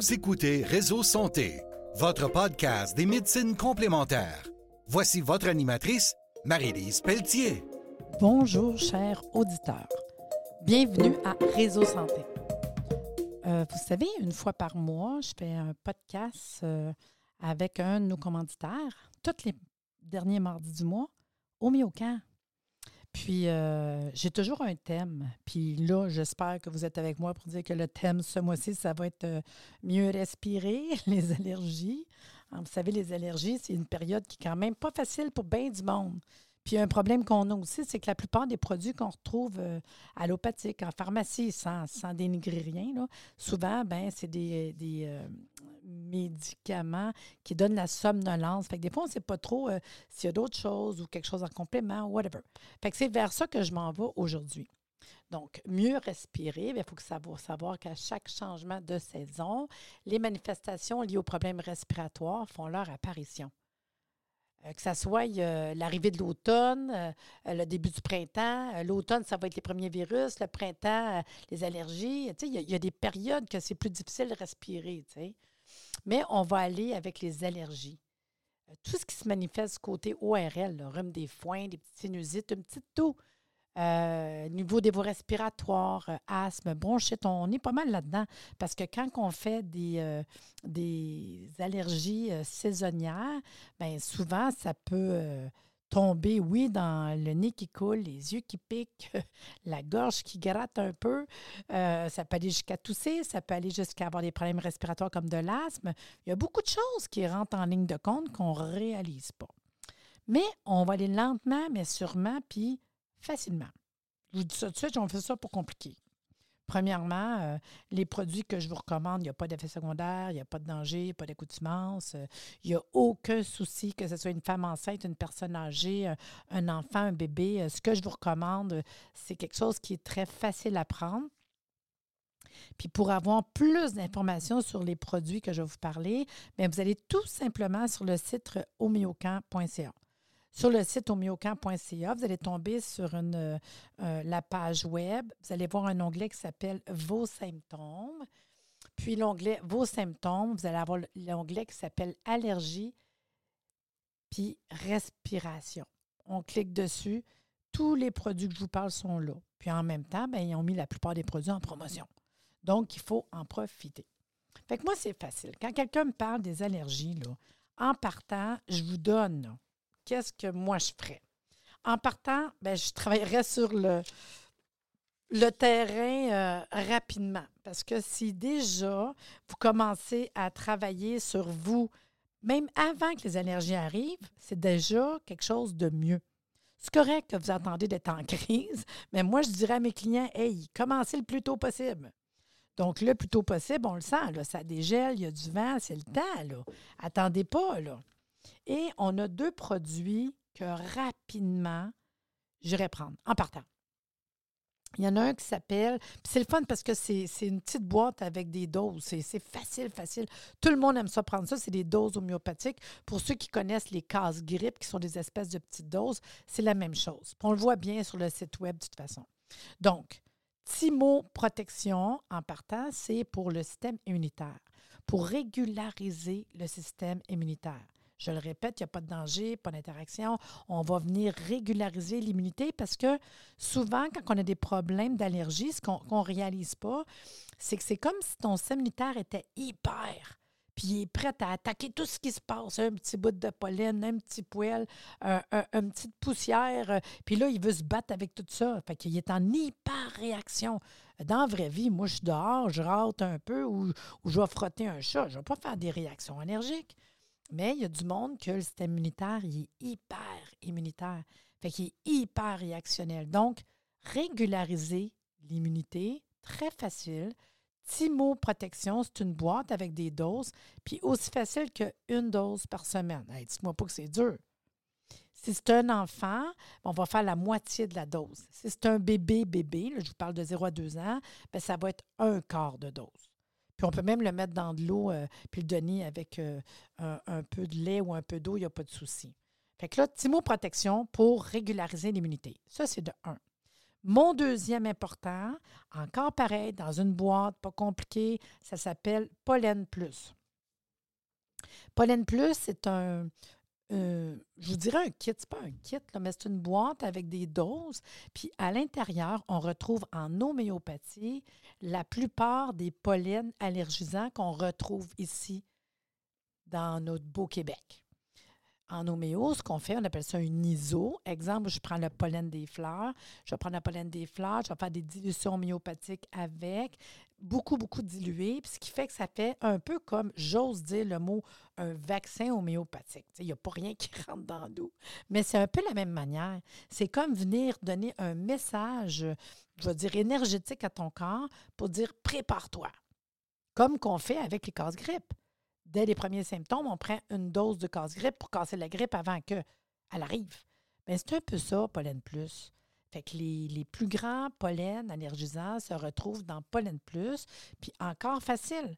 Vous écoutez Réseau Santé, votre podcast des médecines complémentaires. Voici votre animatrice, Marie-Lise Pelletier. Bonjour, chers auditeurs. Bienvenue à Réseau Santé. Euh, vous savez, une fois par mois, je fais un podcast euh, avec un de nos commanditaires, tous les derniers mardis du mois, au Miocan. Puis, euh, j'ai toujours un thème. Puis là, j'espère que vous êtes avec moi pour dire que le thème ce mois-ci, ça va être euh, mieux respirer, les allergies. Vous savez, les allergies, c'est une période qui est quand même pas facile pour bien du monde. Puis un problème qu'on a aussi, c'est que la plupart des produits qu'on retrouve euh, allopathiques, en pharmacie, sans, sans dénigrer rien, là, souvent, ben, c'est des, des médicaments qui donnent la somnolence. Fait que des fois, on ne sait pas trop euh, s'il y a d'autres choses ou quelque chose en complément, whatever. Fait que c'est vers ça que je m'en vais aujourd'hui. Donc, mieux respirer, il faut que savoir, qu'à chaque changement de saison, les manifestations liées aux problèmes respiratoires font leur apparition. Euh, que ça soit l'arrivée de l'automne, euh, le début du printemps. L'automne, ça va être les premiers virus. Le printemps, les allergies. Il y, a des périodes que c'est plus difficile de respirer. Mais on va aller avec les allergies. Tout ce qui se manifeste côté ORL, le rhume des foins, des petites sinusites, un petit tout, euh, niveau des voies respiratoires, euh, asthme, bronchite, on est pas mal là-dedans. Parce que quand on fait des, euh, des allergies saisonnières, bien souvent, ça peut tomber, oui, dans le nez qui coule, les yeux qui piquent, la gorge qui gratte un peu. ça peut aller jusqu'à tousser, ça peut aller jusqu'à avoir des problèmes respiratoires comme de l'asthme. Il y a beaucoup de choses qui rentrent en ligne de compte qu'on ne réalise pas. Mais on va aller lentement, mais sûrement, puis facilement. Je vous dis ça tout de suite, on fait ça pour compliquer. Premièrement, euh, les produits que je vous recommande, il n'y a pas d'effet secondaire, il n'y a pas de danger, pas d'accoutumance, euh, il n'y a aucun souci que ce soit une femme enceinte, une personne âgée, un, un enfant, un bébé. Euh, ce que je vous recommande, c'est quelque chose qui est très facile à prendre. Puis pour avoir plus d'informations sur les produits que je vais vous parler, bien, vous allez tout simplement sur le site homéocamp.ca. Sur le site homéocamp.ca, vous allez tomber sur euh, euh, la page web. Vous allez voir un onglet qui s'appelle Vos symptômes. Puis l'onglet Vos symptômes, vous allez avoir l'onglet qui s'appelle Allergie puis Respiration. On clique dessus. Tous les produits que je vous parle sont là. Puis en même temps, bien, ils ont mis la plupart des produits en promotion. Donc, il faut en profiter. Fait que moi, c'est facile. Quand quelqu'un me parle des allergies, en partant, je vous donne qu'est-ce que moi je ferais? En partant, ben, je travaillerais sur le, le terrain euh, rapidement. Parce que si déjà vous commencez à travailler sur vous, même avant que les allergies arrivent, c'est déjà quelque chose de mieux. C'est correct que vous attendez d'être en crise, mais moi, je dirais à mes clients, hey, commencez le plus tôt possible. Donc, le plus tôt possible, on le sent, là, ça dégèle, il y a du vent, c'est le temps. Là. Attendez pas. Là. Et on a deux produits que rapidement, j'irai prendre en partant. Il y en a un qui s'appelle, c'est le fun parce que c'est une petite boîte avec des doses. C'est facile, facile. Tout le monde aime ça prendre ça. C'est des doses homéopathiques. Pour ceux qui connaissent les cases-grippe, qui sont des espèces de petites doses, c'est la même chose. on le voit bien sur le site web de toute façon. Donc, Timo Protection, en partant, c'est pour le système immunitaire, pour régulariser le système immunitaire. Je le répète, il n'y a pas de danger, pas d'interaction. On va venir régulariser l'immunité parce que souvent, quand on a des problèmes d'allergie, ce qu'on ne réalise pas, c'est que c'est comme si ton système était hyper puis il est prêt à attaquer tout ce qui se passe. Un petit bout de pollen, un petit poêle, un, une petite poussière. Euh, puis là, il veut se battre avec tout ça. Fait qu'il est en hyper-réaction. Dans la vraie vie, moi, je suis dehors, je rate un peu ou, ou je vais frotter un chat. Je ne vais pas faire des réactions allergiques. Mais il y a du monde que le système immunitaire, il est hyper immunitaire. Fait qu'il est hyper réactionnel. Donc, régulariser l'immunité, très facile. Timo Protection, c'est une boîte avec des doses, puis aussi facile qu'une dose par semaine. Dites-moi pas que c'est dur. Si c'est un enfant, on va faire la moitié de la dose. Si c'est un bébé, bébé, je vous parle de 0 à 2 ans, bien, ça va être un quart de dose. Puis on peut même le mettre dans de l'eau euh, puis le donner avec euh, un, peu de lait ou un peu d'eau, il n'y a pas de souci. Fait que là, Timo Protection pour régulariser l'immunité. Ça, c'est de 1. Mon deuxième important, encore pareil, dans une boîte, pas compliqué, ça s'appelle Pollen Plus. Pollen Plus, c'est un, je vous dirais un kit, c'est pas un kit, mais c'est une boîte avec des doses. Puis à l'intérieur, on retrouve en homéopathie la plupart des pollens allergisants qu'on retrouve ici dans notre beau Québec. En homéo, ce qu'on fait, on appelle ça un ISO. Exemple, je prends le pollen des fleurs. Je prendre le pollen des fleurs, je vais faire des dilutions homéopathiques avec, beaucoup, beaucoup dilué, ce qui fait que ça fait un peu comme, j'ose dire le mot, un vaccin homéopathique. Il n'y a pas rien qui rentre dans l'eau. Mais c'est un peu la même manière. C'est comme venir donner un message, je vais dire, énergétique à ton corps pour dire prépare-toi. Comme qu'on fait avec les casse-grippe dès les premiers symptômes, on prend une dose de casse-grippe pour casser la grippe avant qu'elle arrive. Bien, c'est un peu ça, Pollen Plus. Fait que les, plus grands pollens allergisants se retrouvent dans Pollen Plus. Puis encore facile,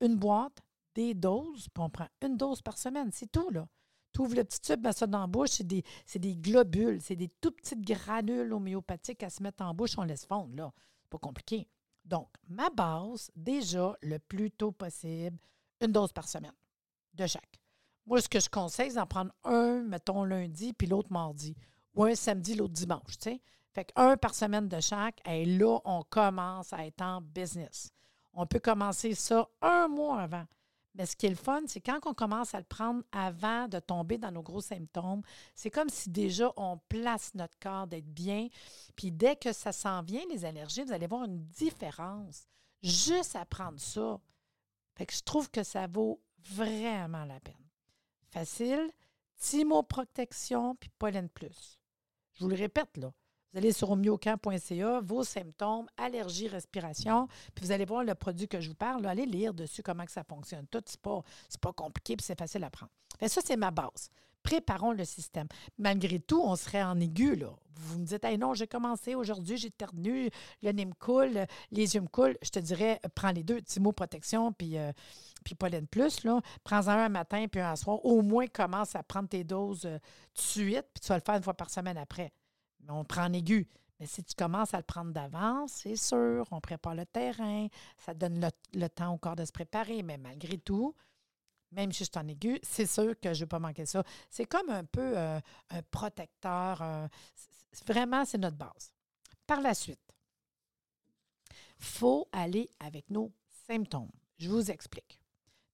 une boîte, des doses, puis on prend une dose par semaine. C'est tout, là. Tu ouvres le petit tube, ça dans la bouche, c'est des, des, globules, c'est des tout petites granules homéopathiques à se mettre en bouche, on laisse fondre, là. Pas compliqué. Donc, ma base, déjà, le plus tôt possible, une dose par semaine de chaque. Moi, ce que je conseille, c'est d'en prendre un, mettons, lundi, puis l'autre mardi, ou un samedi, l'autre dimanche, tu sais. Fait qu'un par semaine de chaque, et là, on commence à être en business. On peut commencer ça un mois avant. Mais ce qui est le fun, c'est quand on commence à le prendre avant de tomber dans nos gros symptômes, c'est comme si déjà on place notre corps d'être bien. Puis dès que ça s'en vient, les allergies, vous allez voir une différence juste à prendre ça. Fait que je trouve que ça vaut vraiment la peine. Facile, Protection puis Pollen Plus. Je vous le répète, là. Vous allez sur homiocamp.ca, vos symptômes, allergie, respiration, puis vous allez voir le produit que je vous parle. allez lire dessus comment ça fonctionne. Tout, c'est pas, pas compliqué, puis c'est facile à prendre. Fait ça, c'est ma base préparons le système. Malgré tout, on serait en aigu. Vous me dites, hey, non, j'ai commencé aujourd'hui, j'ai ternu, le nez me coule, les yeux me coulent. Je te dirais, prends les deux, Timo Protection puis, euh, puis Pollen Plus. Prends-en un matin puis un à soir. Au moins, commence à prendre tes doses euh, de suite, puis tu vas le faire une fois par semaine après. On prend en aigu. Mais si tu commences à le prendre d'avance, c'est sûr, on prépare le terrain, ça donne le, le temps au corps de se préparer. Mais malgré tout, même si je suis en aigu, c'est sûr que je ne vais pas manquer ça. C'est comme un peu euh, un protecteur. vraiment, c'est notre base. Par la suite, faut aller avec nos symptômes. Je vous explique.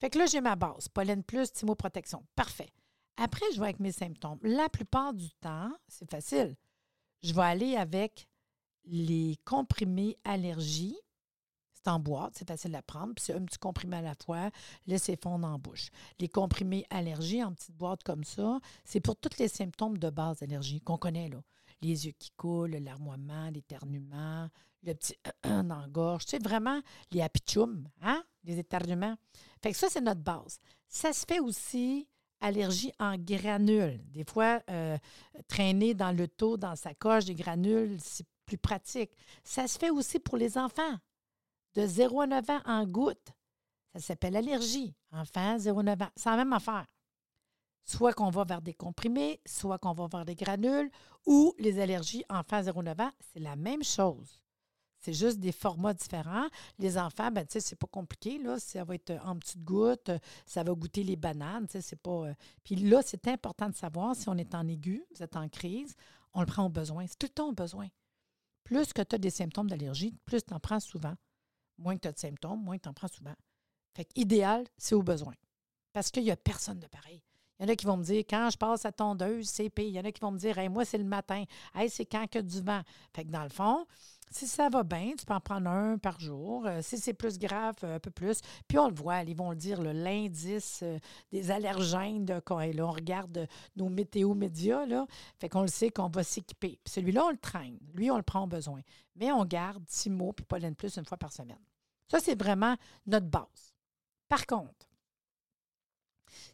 Fait que là, j'ai ma base, pollen plus, protection. Parfait. Après, je vais avec mes symptômes. La plupart du temps, c'est facile. Je vais aller avec les comprimés allergie c'est en boîte, c'est facile à prendre, puis c'est un petit comprimé à la fois, laissez fondre en bouche. Les comprimés allergie en petite boîte comme ça, c'est pour tous les symptômes de base d'allergie qu'on connaît, là. Les yeux qui coulent, l'armoiement, l'éternuement, le petit dans la gorge, tu sais, vraiment les apichums, hein? Les éternuements. Fait que ça, c'est notre base. Ça se fait aussi allergie en granules. Des fois, euh, traîner dans le taux, dans sa coche, des granules, c'est plus pratique. Ça se fait aussi pour les enfants de 0 à 9 ans en gouttes. Ça s'appelle allergie. Enfant, 0 à 9 ans. C'est la même affaire. Soit qu'on va vers des comprimés, soit qu'on va vers des granules, ou les allergies enfants 0-9 ans, c'est la même chose. C'est juste des formats différents. Les enfants, ben, tu sais, c'est pas compliqué, là. Ça va être en petites gouttes, ça va goûter les bananes, c'est pas... Euh, puis là, c'est important de savoir si on est en aigu, vous êtes en crise, on le prend au besoin. C'est tout le temps au besoin. Plus que tu as des symptômes d'allergie, plus tu en prends souvent moins que tu as de symptômes, moins que tu en prends souvent. Fait idéal, c'est au besoin. Parce qu'il n'y a personne de pareil. Il y en a qui vont me dire, quand je passe à tondeuse, c'est pire. Il y en a qui vont me dire, moi, c'est le matin. Hey, c'est quand que du vent. Fait que dans le fond, si ça va bien, tu peux en prendre un par jour. Euh, si c'est plus grave, un peu plus. Puis on le voit, ils vont le dire, l'indice euh, des allergènes. De, quand, là, on regarde nos météo médias, là, fait qu'on le sait qu'on va s'équiper. celui-là, on le traîne. Lui, on le prend au besoin. Mais on garde six mots puis pollen plus une fois par semaine. Ça, c'est vraiment notre base. Par contre,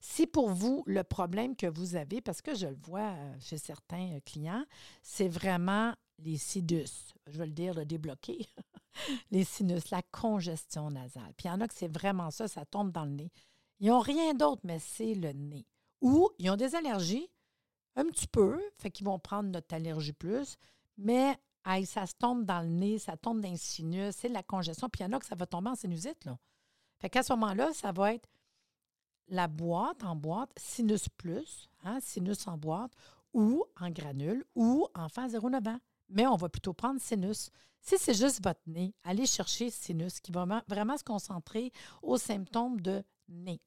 si pour vous, le problème que vous avez, parce que je le vois euh, chez certains euh, clients, c'est vraiment les sinus, je veux le dire, le débloquer, les sinus, la congestion nasale. Puis il y en a que c'est vraiment ça, ça tombe dans le nez. Ils n'ont rien d'autre, mais c'est le nez. Ou ils ont des allergies, un petit peu, fait qu'ils vont prendre notre allergie plus, Mais ça se tombe dans le nez, ça tombe dans le sinus, c'est la congestion. Puis il y en a que ça va tomber en sinusite. Là. Fait qu'à ce moment-là, ça va être la boîte en boîte, sinus plus, hein, sinus en boîte, ou en granule, ou enfant 0,9 ans. Mais on va plutôt prendre sinus. Si c'est juste votre nez, allez chercher sinus qui va vraiment se concentrer aux symptômes de nez.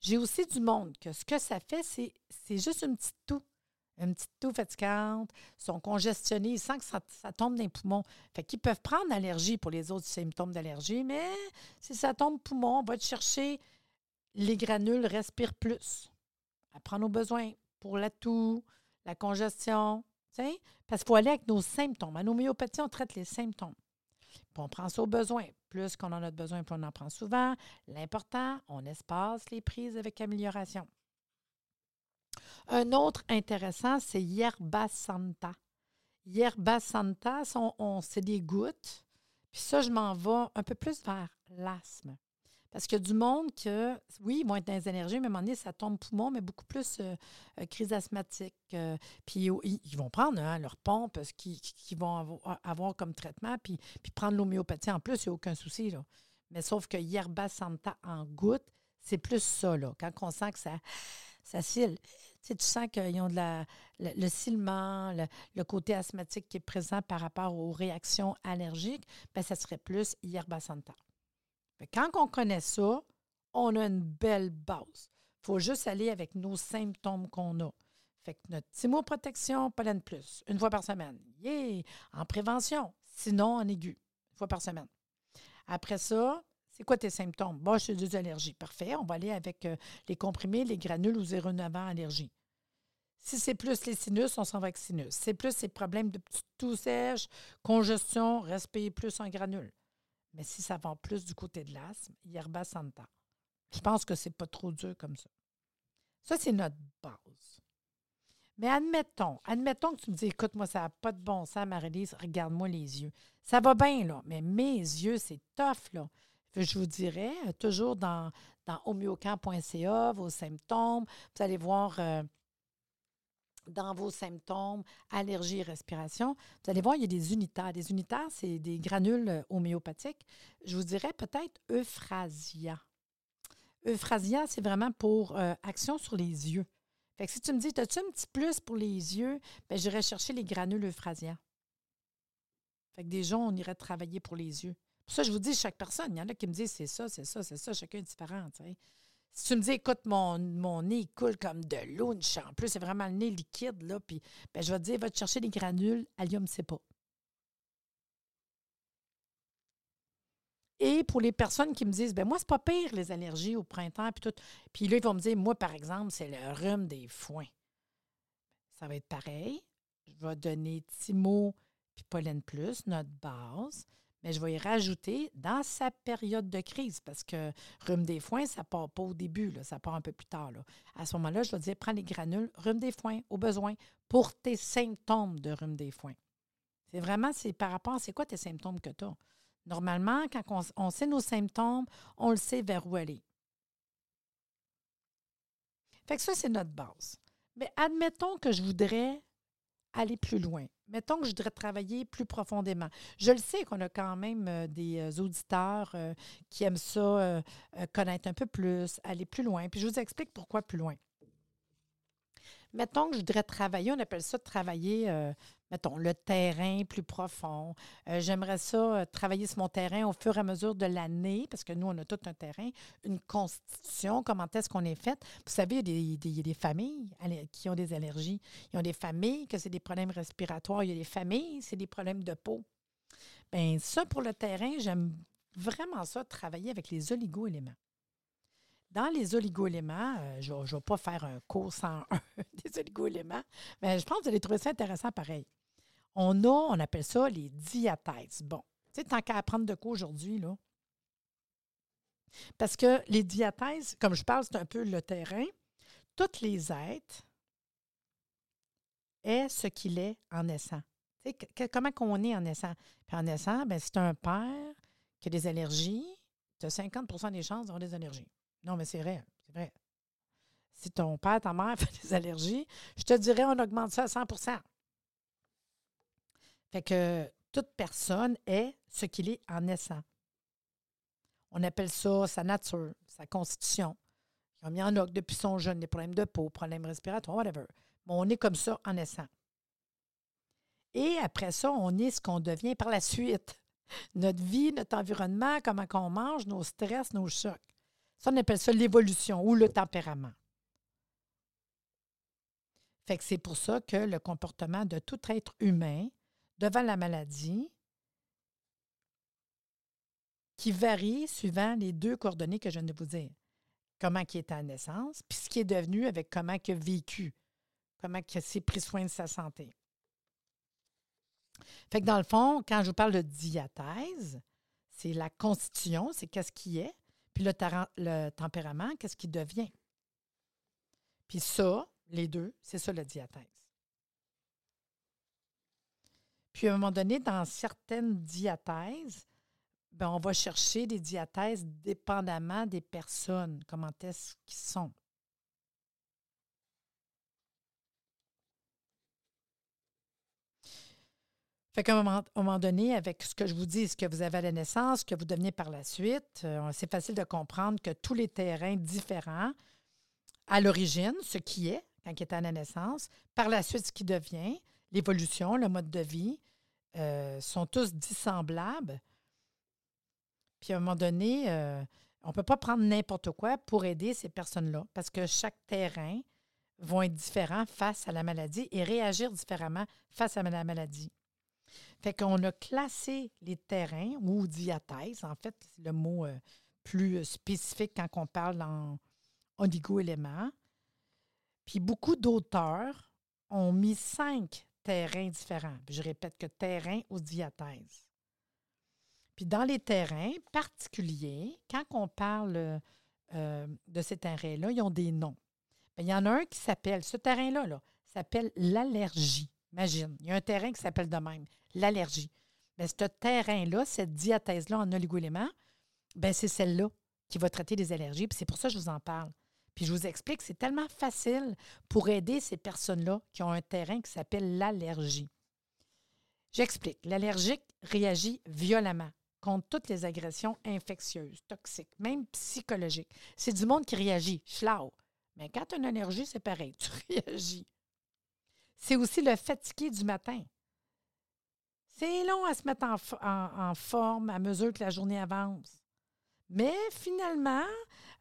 J'ai aussi du monde que ce que ça fait, c'est juste une petite toux une petite toux fatigante, sont congestionnés, ils sentent que ça, tombe dans les poumons. Fait qu'ils peuvent prendre l'allergie pour les autres symptômes d'allergie, mais si ça tombe poumon, on va te chercher les granules Respire Plus. À aux besoins pour la toux, la congestion, parce qu'il faut aller avec nos symptômes. En homéopathie, on traite les symptômes. Puis on prend ça au besoin. Plus qu'on en a besoin, plus on en prend souvent. L'important, on espace les prises avec amélioration. Un autre intéressant, c'est Yerba Santa. Yerba Santa, on, c'est des gouttes. Puis ça, je m'en vais un peu plus vers l'asthme. Parce qu'il y a du monde que, oui, ils vont être dans les énergies, mais à un moment donné, ça tombe poumon, mais beaucoup plus euh, euh, crise asthmatique. Euh, puis ils, vont prendre hein, leur pompe, ce qu'ils vont avoir, comme traitement, puis, puis prendre l'homéopathie en plus, il n'y a aucun souci. Mais sauf que Yerba Santa en goutte, c'est plus ça, là. Quand on sent que ça, ça cille, tu, sens qu'ils ont le, le le, côté asthmatique qui est présent par rapport aux réactions allergiques, bien, ça serait plus Yerba Santa. Quand on connaît ça, on a une belle base. Il faut juste aller avec nos symptômes qu'on a. Fait que notre protection, pollen plus, une fois par semaine. Yeah! En prévention, sinon en aigu, une fois par semaine. Après ça, c'est quoi tes symptômes? Bon, j'ai des allergies. Parfait. On va aller avec euh, les comprimés, les granules ou 0,9 ans allergie. Si c'est plus les sinus, on s'en va avec sinus. C'est plus les problèmes de toux sèche, congestion, respire plus en granules. Mais si ça va plus du côté de l'asthme, Yerba Santa. Je pense que c'est pas trop dur comme ça. Ça, c'est notre base. Mais admettons, admettons que tu me dis, écoute, moi, ça n'a pas de bon sens, Marie-Lise, regarde-moi les yeux. Ça va bien, là, mais mes yeux, c'est tough, là. Je vous dirais, euh, toujours dans, dans vos symptômes, vous allez voir euh, dans vos symptômes, allergie respiration, vous allez voir, il y a des unitaires. Des unitaires, c'est des granules euh, homéopathiques. Je vous dirais peut-être euphrasia. Euphrasia, c'est vraiment pour action sur les yeux. Fait que si tu me dis, as-tu un petit plus pour les yeux, bien, j'irais chercher les granules euphrasia. Fait que déjà, on irait travailler pour les yeux ça, je vous dis, chaque personne, il y en a qui me disent c'est ça, c'est ça, c'est ça, chacun est différent. Si tu me dis, écoute, mon, mon nez coule comme de l'eau, en plus, c'est vraiment le nez liquide, là, puis ben, je vais te dire, va te chercher des granules, allium, c'est pas. Et pour les personnes qui me disent, ben moi, c'est pas pire, les allergies au printemps, puis tout. Puis là, ils vont me dire, moi, par exemple, c'est le rhume des foins. Ça va être pareil. Je vais donner Timo puis Pollen Plus, notre base mais je vais y rajouter dans sa période de crise parce que rhume des foins, ça part pas au début, là, ça part un peu plus tard. Là. À ce moment-là, je vais dire prends les granules, rhume des foins au besoin pour tes symptômes de rhume des foins. C'est vraiment c'est par rapport à c'est quoi tes symptômes que tu as. Normalement, quand on, on, sait nos symptômes, on le sait vers où aller. Fait que ça, c'est notre base. Mais admettons que je voudrais aller plus loin. Mettons que je voudrais travailler plus profondément. Je le sais qu'on a quand même euh, des euh, auditeurs euh, qui aiment ça, connaître un peu plus, aller plus loin. Puis je vous explique pourquoi plus loin. Mettons que je voudrais travailler, on appelle ça travailler mettons, le terrain plus profond. Euh, j'aimerais ça euh, travailler sur mon terrain au fur et à mesure de l'année, parce que nous, on a tout un terrain, une constitution, comment est-ce qu'on est fait? Vous savez, il y, a des, familles qui ont des allergies. Il y a des familles que c'est des problèmes respiratoires. Il y a des familles, c'est des problèmes de peau. Bien, ça, pour le terrain, j'aime vraiment ça, travailler avec les oligo-éléments. Dans les oligo-éléments, euh, je ne vais pas faire un cours sans des oligo-éléments, mais je pense que vous allez trouver ça intéressant pareil. On a, on appelle ça les diathèses. Bon, tu sais, tant qu'à apprendre de quoi aujourd'hui, là. Parce que les diathèses, comme je parle, c'est un peu le terrain. Toutes les êtres est ce qu'il est en naissant. Tu comment qu'on est en naissant? En naissant, ben, c'est un père qui a des allergies, tu as 50% des chances d'avoir des allergies. Non, mais c'est vrai, c'est vrai. Si ton père, ta mère fait des allergies, je te dirais, on augmente ça à 100% Fait que toute personne est ce qu'il est en naissant. On appelle ça sa nature, sa constitution. Il y en a depuis son jeune, des problèmes de peau, problèmes respiratoires, whatever. Mais on est comme ça en naissant. Et après ça, on est ce qu'on devient par la suite. Notre vie, notre environnement, comment on mange, nos stress, nos chocs. Ça, on appelle ça l'évolution ou le tempérament. Fait que c'est pour ça que le comportement de tout être humain devant la maladie, qui varie suivant les deux coordonnées que je viens de vous dire. Comment il est à naissance, puis ce qui est devenu avec comment il a vécu, comment il s'est pris soin de sa santé. Fait que dans le fond, quand je vous parle de diathèse, c'est la constitution, c'est qu'est-ce qui est, le, tempérament, qu'est-ce qui devient? Puis ça, les deux, c'est ça la diathèse. Puis à un moment donné, dans certaines diathèses, ben, on va chercher des diathèses dépendamment des personnes, comment est-ce qu'ils sont. Fait qu'à un moment, donné, avec ce que je vous dis, ce que vous avez à la naissance, ce que vous devenez par la suite, euh, c'est facile de comprendre que tous les terrains différents, à l'origine, ce qui est, quand il est à la naissance, par la suite, ce qui devient, l'évolution, le mode de vie, euh, sont tous dissemblables. Puis à un moment donné, euh, on ne peut pas prendre n'importe quoi pour aider ces personnes-là, parce que chaque terrain va être différent face à la maladie et réagir différemment face à la maladie. Fait qu'on a classé les terrains ou diathèse, en fait, c'est le mot euh, plus spécifique quand on parle en oligo-éléments. Puis beaucoup d'auteurs ont mis cinq terrains différents. je répète que terrain ou diathèse. Puis dans les terrains particuliers, quand on parle euh, de ces terrains-là, ils ont des noms. il y en a un qui s'appelle, ce terrain-là, là, s'appelle l'allergie. Imagine, il y a un terrain qui s'appelle de même, l'allergie. Bien, ce terrain-là, cette diathèse-là en oligoéléments, bien, c'est celle-là qui va traiter des allergies. C'est pour ça que je vous en parle. Puis je vous explique, c'est tellement facile pour aider ces personnes-là qui ont un terrain qui s'appelle l'allergie. J'explique. L'allergique réagit violemment contre toutes les agressions infectieuses, toxiques, même psychologiques. C'est du monde qui réagit, flau. Mais quand tu as une allergie, c'est pareil, tu réagis. C'est aussi le fatigué du matin. C'est long à se mettre en, forme à mesure que la journée avance. Mais finalement,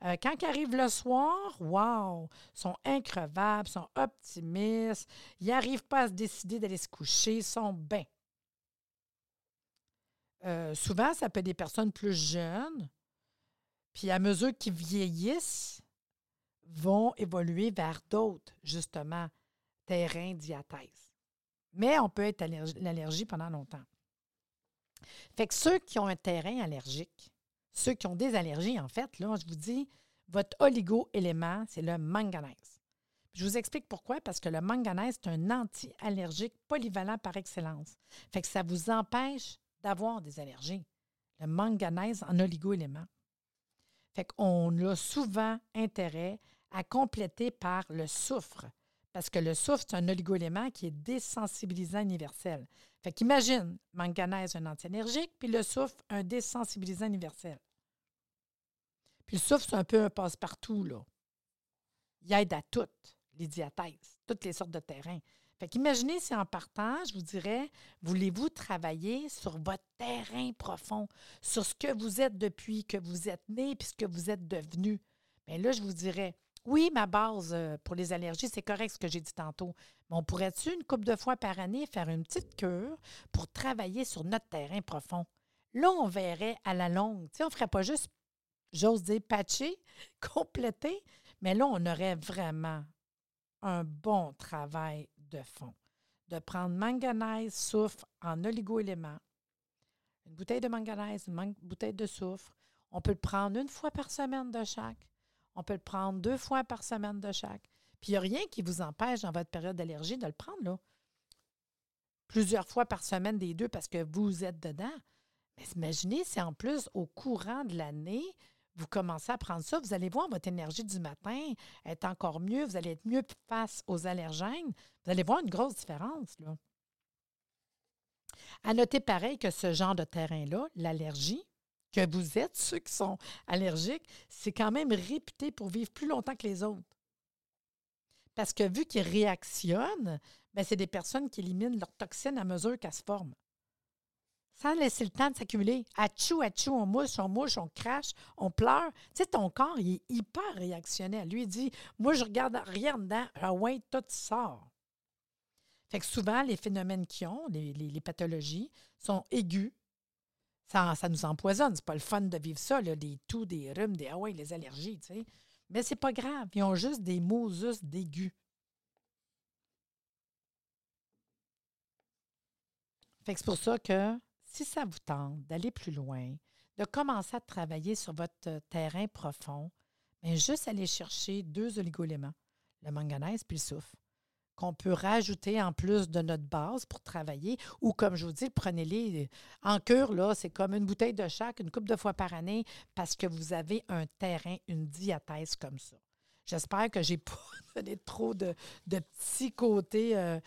euh, quand ils arrivent le soir, wow, sont increvables, sont optimistes, ils n'arrivent pas à se décider d'aller se coucher, sont bien. Euh, souvent, ça peut être des personnes plus jeunes, puis à mesure qu'ils vieillissent, vont évoluer vers d'autres, justement, terrain diathèse. Mais on peut être l'allergie pendant longtemps. Fait que ceux qui ont un terrain allergique, ceux qui ont des allergies, en fait, là, je vous dis, votre oligo-élément, c'est le manganèse. Je vous explique pourquoi, parce que le manganèse, c'est un anti-allergique polyvalent par excellence. Fait que ça vous empêche d'avoir des allergies. Le manganèse en oligo-élément. Fait qu'on a souvent intérêt à compléter par le soufre. Parce que le soufre, c'est un oligoélément qui est désensibilisant universel. Fait qu'imagine, manganèse, un anti-énergique, puis le soufre, un désensibilisant universel. Puis le soufre, c'est un peu un passe-partout, là. Il aide à toutes les diathèses, toutes les sortes de terrains. Fait qu'imaginez si en partant, je vous dirais, voulez-vous travailler sur votre terrain profond, sur ce que vous êtes depuis que vous êtes né, puis ce que vous êtes devenu? Bien là, je vous dirais, oui, ma base euh, pour les allergies, c'est correct ce que j'ai dit tantôt. Mais on pourrait-tu, une couple de fois par année, faire une petite cure pour travailler sur notre terrain profond? Là, on verrait à la longue. On ne ferait pas juste, j'ose dire, patcher, compléter, mais là, on aurait vraiment un bon travail de fond. De prendre manganèse, soufre en oligo-éléments, une bouteille de manganèse, une bouteille de soufre. On peut le prendre une fois par semaine de chaque. On peut le prendre deux fois par semaine de chaque. Puis il n'y a rien qui vous empêche dans votre période d'allergie de le prendre. Plusieurs fois par semaine des deux parce que vous êtes dedans. Mais imaginez si en plus, au courant de l'année, vous commencez à prendre ça, vous allez voir votre énergie du matin être encore mieux, vous allez être mieux face aux allergènes. Vous allez voir une grosse différence. Là. À noter pareil que ce genre de terrain-là, l'allergie, que vous êtes, ceux qui sont allergiques, c'est quand même réputé pour vivre plus longtemps que les autres. Parce que vu qu'ils réactionnent, ben, c'est des personnes qui éliminent leurs toxines à mesure qu'elles se forment. Sans laisser le temps de s'accumuler. Achou, achou, on mouche, on mouche, on crache, on pleure. Tu sais, ton corps, il est hyper réactionnel. Lui, il dit Moi, je regarde rien dedans. Ah ouais, tout sort. Fait que souvent, les phénomènes qu'ils ont, les, pathologies, sont aigus. Ça, nous empoisonne. C'est pas le fun de vivre ça, là, des toux, des rhumes, des ah ouais, les allergies, tu sais. Mais c'est pas grave. Ils ont juste des juste d'aigus. Fait que c'est pour ça que si ça vous tente d'aller plus loin, de commencer à travailler sur votre terrain profond, bien juste aller chercher deux oligoéléments, le manganèse puis le soufre qu'on peut rajouter en plus de notre base pour travailler. Ou comme je vous dis, prenez-les en cure, là, c'est comme une bouteille de chaque, une coupe de fois par année, parce que vous avez un terrain, une diathèse comme ça. J'espère que je n'ai pas donné trop de, petits côtés euh,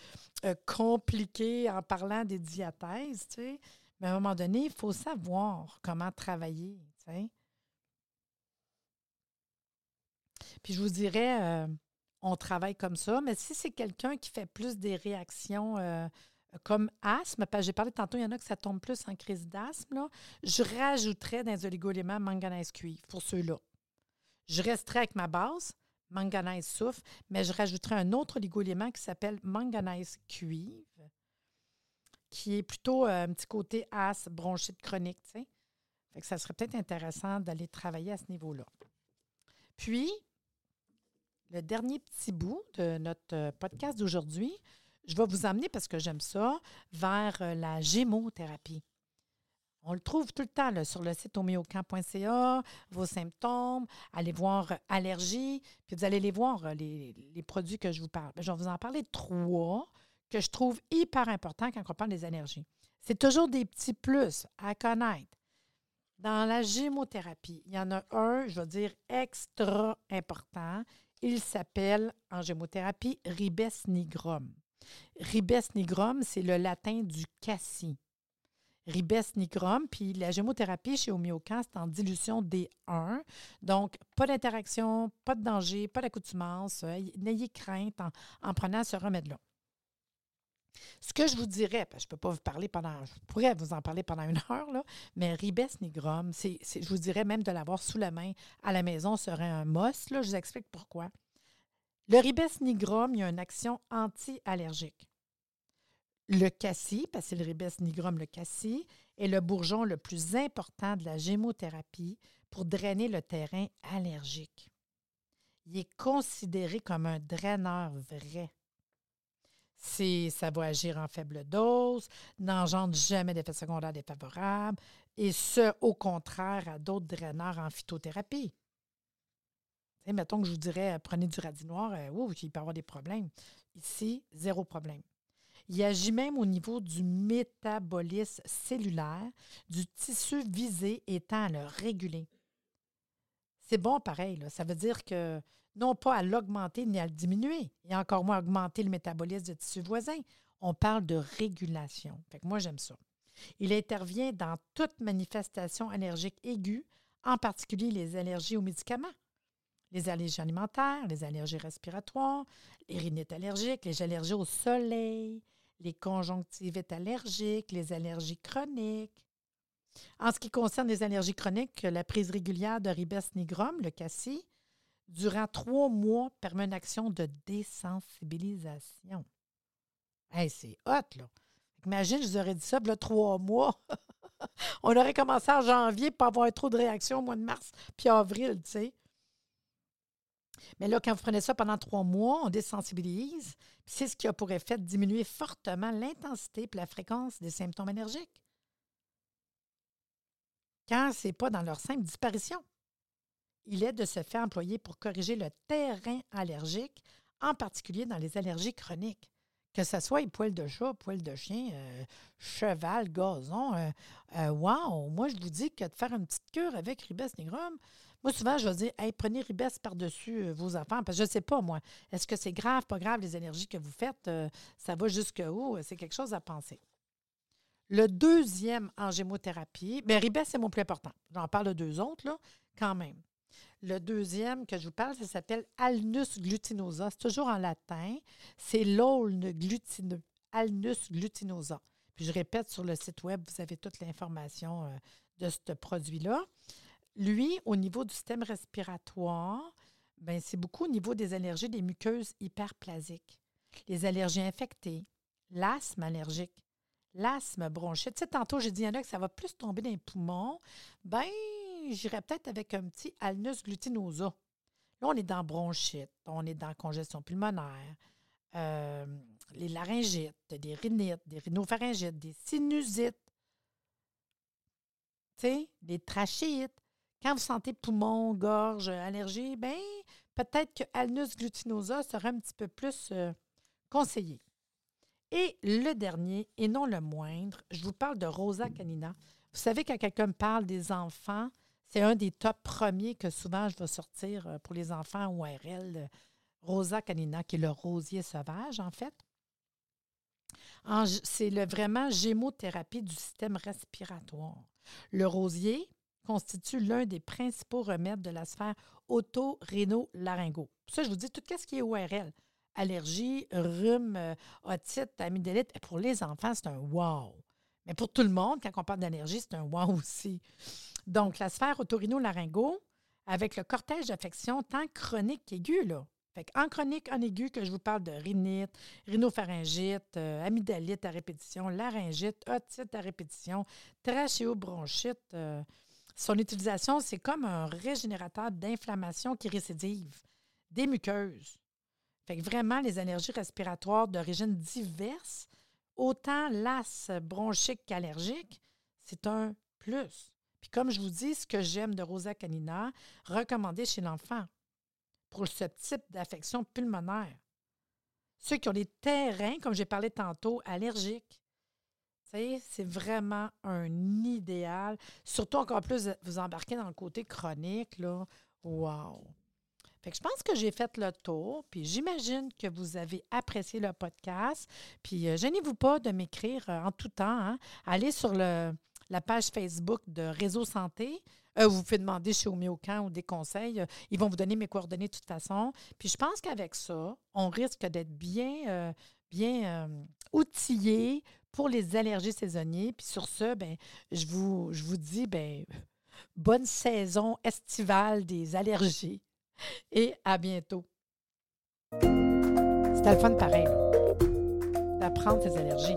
euh, compliqués en parlant des diathèses. Mais à un moment donné, il faut savoir comment travailler. Puis je vous dirais, euh, on travaille comme ça. Mais si c'est quelqu'un qui fait plus des réactions euh, comme asthme, j'ai parlé tantôt, il y en a que ça tombe plus en crise d'asthme, je rajouterais dans les oligoéléments manganèse cuivre pour ceux-là. Je resterai avec ma base, manganèse soufre, mais je rajouterai un autre oligoélément qui s'appelle manganèse cuivre, qui est plutôt euh, un petit côté asthme, bronchite chronique. Fait ça serait peut-être intéressant d'aller travailler à ce niveau-là. Puis, le dernier petit bout de notre euh, podcast d'aujourd'hui, je vais vous amener, parce que j'aime ça, vers euh, la gémothérapie. On le trouve tout le temps sur le site homéocamp.ca, vos symptômes, allez voir euh, allergies, puis vous allez les voir, les, produits que je vous parle. Je vais vous en parler trois que je trouve hyper importants quand on parle des allergies. C'est toujours des petits plus à connaître. Dans la gémothérapie, il y en a un, je vais dire, extra important il s'appelle, en gémothérapie, ribes nigrum. Ribes nigrum, c'est le latin du cassis. Ribes nigrum, puis la gémothérapie chez Homéocan, c'est en dilution D1. Donc, pas d'interaction, pas de danger, pas d'accoutumance. Euh, n'ayez crainte en, prenant ce remède-là. Ce que je vous dirais, je ne peux pas vous parler pendant, je pourrais vous en parler pendant une heure, là, mais ribes nigrum, je vous dirais même de l'avoir sous la main à la maison serait un must. Je vous explique pourquoi. Le ribes nigrum, il y a une action anti-allergique. Le cassis, parce que le ribes nigrum, le cassis, est le bourgeon le plus important de la gémothérapie pour drainer le terrain allergique. Il est considéré comme un draineur vrai. Ça va agir en faible dose, n'engendre jamais d'effets secondaires défavorables, et ce, au contraire à d'autres draineurs en phytothérapie mettons que je vous dirais, euh, prenez du radis noir, euh, il peut y avoir des problèmes. Ici, zéro problème. Il agit même au niveau du métabolisme cellulaire, du tissu visé étant à le réguler. C'est bon pareil, ça veut dire que non pas à l'augmenter ni à le diminuer, et encore moins augmenter le métabolisme du tissu voisin. On parle de régulation. Fait que moi, j'aime ça. Il intervient dans toute manifestation allergique aiguë, en particulier les allergies aux médicaments les allergies alimentaires, les allergies respiratoires, les rhinites allergiques, les allergies au soleil, les conjonctivites allergiques, les allergies chroniques. En ce qui concerne les allergies chroniques, la prise régulière de ribes nigrum, le cassis, durant trois mois permet une action de désensibilisation. Hey, c'est hot, là. Imagine, je vous aurais dit ça, là, trois mois. On aurait commencé en janvier pour avoir trop de réactions au mois de mars puis avril, tu sais. Mais là, quand vous prenez ça pendant trois mois, on désensibilise. C'est ce qui a pour effet de diminuer fortement l'intensité et la fréquence des symptômes allergiques. Quand ce n'est pas dans leur simple disparition. Il est de se faire employer pour corriger le terrain allergique, en particulier dans les allergies chroniques. Que ce soit poils de chat, poils de chien, euh, cheval, gazon. Euh, euh, wow! Moi, je vous dis que de faire une petite cure avec ribes nigrum, moi, souvent, je vais dire, hey, prenez Ribes par-dessus vos enfants. Parce que je ne sais pas, moi, est-ce que c'est grave, pas grave, les énergies que vous faites? Ça va jusqu'où? C'est quelque chose à penser. Le deuxième en gémothérapie, bien, ribes, c'est mon plus important. J'en parle de deux autres, là, quand même. Le deuxième que je vous parle, ça s'appelle Alnus glutinosa. C'est toujours en latin. C'est l'aulne glutineux. Alnus glutinosa. Puis je répète, sur le site web, vous avez toute l'information euh, de ce produit-là. Lui, au niveau du système respiratoire, ben, c'est beaucoup au niveau des allergies des muqueuses hyperplasiques, les allergies infectées, l'asthme allergique, l'asthme bronchite. Tu sais, tantôt, j'ai dit, il y en a que ça va plus tomber dans les poumons. Ben, j'irais peut-être avec un petit alnus glutinosa. Là, on est dans bronchite, on est dans congestion pulmonaire, euh, les laryngites, des rhinites, des rhinopharyngites, des sinusites, des trachéites. Quand vous sentez poumon, gorge, allergie, ben peut-être que Alnus glutinosa sera un petit peu plus euh, conseillé. Et le dernier, et non le moindre, je vous parle de Rosa canina. Vous savez, quand quelqu'un parle des enfants, c'est un des top premiers que souvent je vais sortir euh, pour les enfants ORL, euh, Rosa canina, qui est le rosier sauvage, en fait. C'est le vraiment gémothérapie du système respiratoire. Le rosier, constitue l'un des principaux remèdes de la sphère auto-rhéno-laryngo. Ça, je vous dis tout ce qui est ORL. Allergie, rhume, euh, otite, amygdalite. Pour les enfants, c'est un wow. Mais pour tout le monde, quand on parle d'allergie, c'est un wow aussi. Donc, la sphère otorino-laryngo, avec le cortège d'affections tant chronique qu'aiguë, là. Fait en chronique, en aigu, que je vous parle de rhinite, rhinopharyngite, euh, amygdalite à répétition, laryngite, otite à répétition, trachéobronchite, euh, son utilisation, c'est comme un régénérateur d'inflammation qui récidive, des muqueuses. Fait que vraiment, les allergies respiratoires d'origine diverse, autant l'as bronchique qu'allergique, c'est un plus. Puis comme je vous dis, ce que j'aime de Rosa canina, recommandé chez l'enfant pour ce type d'affection pulmonaire. Ceux qui ont des terrains, comme j'ai parlé tantôt, allergiques, c'est vraiment un idéal. Surtout encore plus, vous embarquez dans le côté chronique, là. Wow! Fait que je pense que j'ai fait le tour, puis j'imagine que vous avez apprécié le podcast. Puis euh, gênez-vous pas de m'écrire euh, en tout temps. Hein. Allez sur le, la page Facebook de Réseau Santé. Euh, vous pouvez demander chez Homéocan ou des conseils. ils vont vous donner mes coordonnées de toute façon. Puis je pense qu'avec ça, on risque d'être bien, bien outillé pour les allergies saisonnières. Puis sur ce, ben, je, vous, dis ben, bonne saison estivale des allergies et à bientôt. C'était le fun pareil, d'apprendre ces allergies.